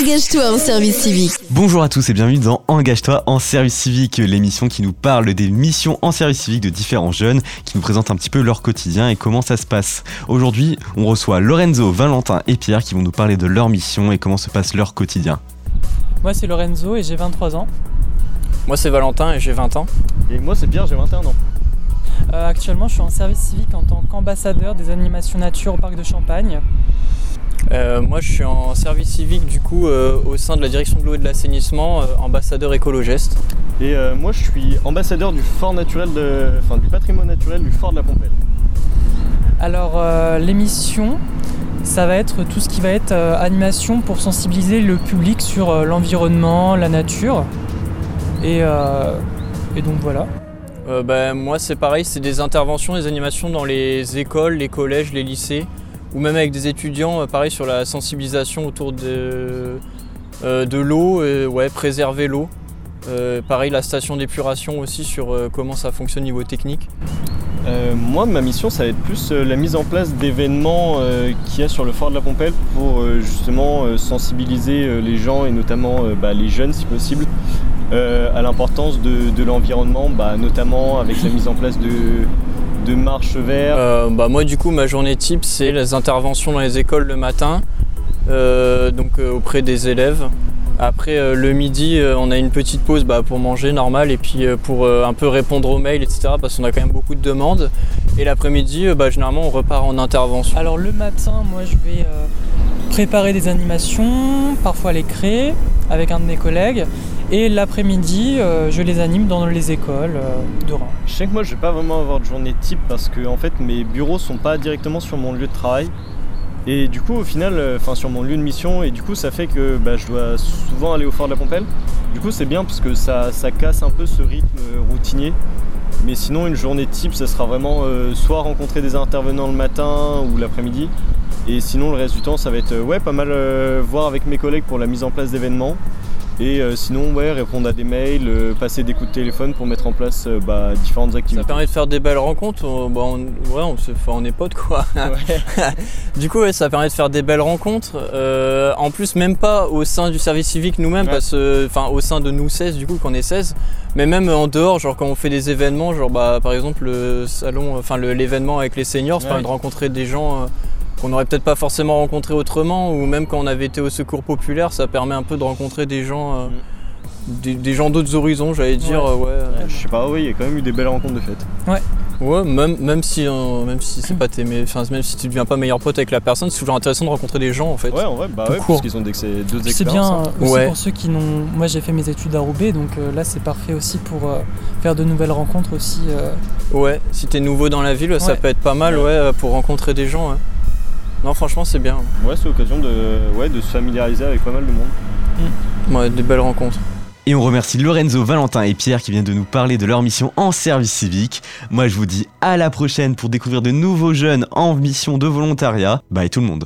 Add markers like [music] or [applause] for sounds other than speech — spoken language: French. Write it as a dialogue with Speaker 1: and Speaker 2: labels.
Speaker 1: Engage-toi en service civique.
Speaker 2: Bonjour à tous et bienvenue dans Engage-toi en service civique, l'émission qui nous parle des missions en service civique de différents jeunes, qui nous présente un petit peu leur quotidien et comment ça se passe. Aujourd'hui, on reçoit Lorenzo, Valentin et Pierre qui vont nous parler de leur mission et comment se passe leur quotidien.
Speaker 3: Moi c'est Lorenzo et j'ai 23 ans.
Speaker 4: Moi c'est Valentin et j'ai 20 ans.
Speaker 5: Et moi c'est Pierre, j'ai 21 ans.
Speaker 3: Euh, actuellement je suis en service civique en tant qu'ambassadeur des animations nature au parc de Champagne.
Speaker 4: Euh, moi je suis en service civique du coup euh, au sein de la direction de l'eau et de l'assainissement, ambassadeur écologiste.
Speaker 5: Et moi je suis ambassadeur du fort naturel de. enfin du patrimoine naturel du fort de la Pompelle.
Speaker 3: Alors l'émission ça va être tout ce qui va être animation pour sensibiliser le public sur l'environnement, la nature. Et, et donc voilà.
Speaker 4: Euh, bah, moi c'est pareil, c'est des interventions, des animations dans les écoles, les collèges, les lycées, ou même avec des étudiants, euh, pareil sur la sensibilisation autour de, euh, de l'eau, ouais, préserver l'eau. pareil la station d'épuration aussi sur comment ça fonctionne niveau technique.
Speaker 5: moi ma mission ça va être plus la mise en place d'événements qu'il y a sur le fort de la Pompelle pour justement sensibiliser les gens et notamment bah, les jeunes si possible euh, à l'importance de, l'environnement, bah, notamment avec la mise en place de, marches vertes
Speaker 4: euh, bah, Moi du coup ma journée type c'est les interventions dans les écoles le matin, euh, donc auprès des élèves. Après le midi on a une petite pause bah, pour manger normal et puis pour un peu répondre aux mails etc parce qu'on a quand même beaucoup de demandes. Et l'après-midi généralement on repart en intervention.
Speaker 3: Alors le matin moi je vais préparer des animations, parfois les créer avec un de mes collègues. Et l'après-midi, euh, je les anime dans les écoles euh, de Reims.
Speaker 5: Je sais que moi, je vais pas vraiment avoir de journée type parce que en fait, mes bureaux sont pas directement sur mon lieu de travail. Et du coup, au final, euh, enfin sur mon lieu de mission, et du coup, ça fait que bah, je dois souvent aller au fort de la Pompelle. Du coup, c'est bien parce que ça, ça, casse un peu ce rythme routinier. Mais sinon, une journée type, ça sera vraiment soit rencontrer des intervenants le matin ou l'après-midi. Et sinon, le reste du temps, ça va être ouais, pas mal voir avec mes collègues pour la mise en place d'événements. Et euh, sinon, ouais, répondre à des mails, euh, passer des coups de téléphone pour mettre en place euh, bah, différentes activités.
Speaker 4: Ça permet de faire des belles rencontres. Bah, on, ouais, on, se, on est potes quoi. [laughs] du coup, ouais, ça permet de faire des belles rencontres. en plus, même pas au sein du service civique nous-mêmes, parce enfin au sein de nous 16 du coup, qu'on est 16, mais même en dehors, genre quand on fait des événements, genre bah, par exemple le salon, enfin l'événement avec les seniors, ça permet de rencontrer des gens qu'on n'aurait peut-être pas forcément rencontré autrement, ou même quand on avait été au secours populaire, ça permet un peu de rencontrer des gens, euh, mm. des, gens d'autres horizons, j'allais dire. Ouais. Euh,
Speaker 5: je sais pas, oui, il y a quand même eu des belles rencontres de fait.
Speaker 3: Ouais.
Speaker 4: Ouais, même, même si, euh, même si c'est pas tes, enfin, même si tu deviens pas meilleur pote avec la personne, c'est toujours intéressant de rencontrer des gens en fait.
Speaker 5: Ouais, en vrai, bah ouais, parce qu'ils ont d'autres expériences.
Speaker 3: C'est bien
Speaker 5: hein.
Speaker 3: aussi pour ceux qui n'ont. Moi, j'ai fait mes études à Roubaix, donc là, c'est parfait aussi pour faire de nouvelles rencontres aussi.
Speaker 4: Ouais, si t'es nouveau dans la ville, ça peut être pas mal, ouais, pour rencontrer des gens. Non, franchement, c'est bien.
Speaker 5: Ouais, c'est l'occasion de, ouais, de se familiariser avec pas mal de monde.
Speaker 4: Mm. Ouais, des belles rencontres.
Speaker 2: Et on remercie Lorenzo, Valentin et Pierre qui viennent de nous parler de leur mission en service civique. Moi je vous dis à la prochaine pour découvrir de nouveaux jeunes en mission de volontariat. Bye tout le monde.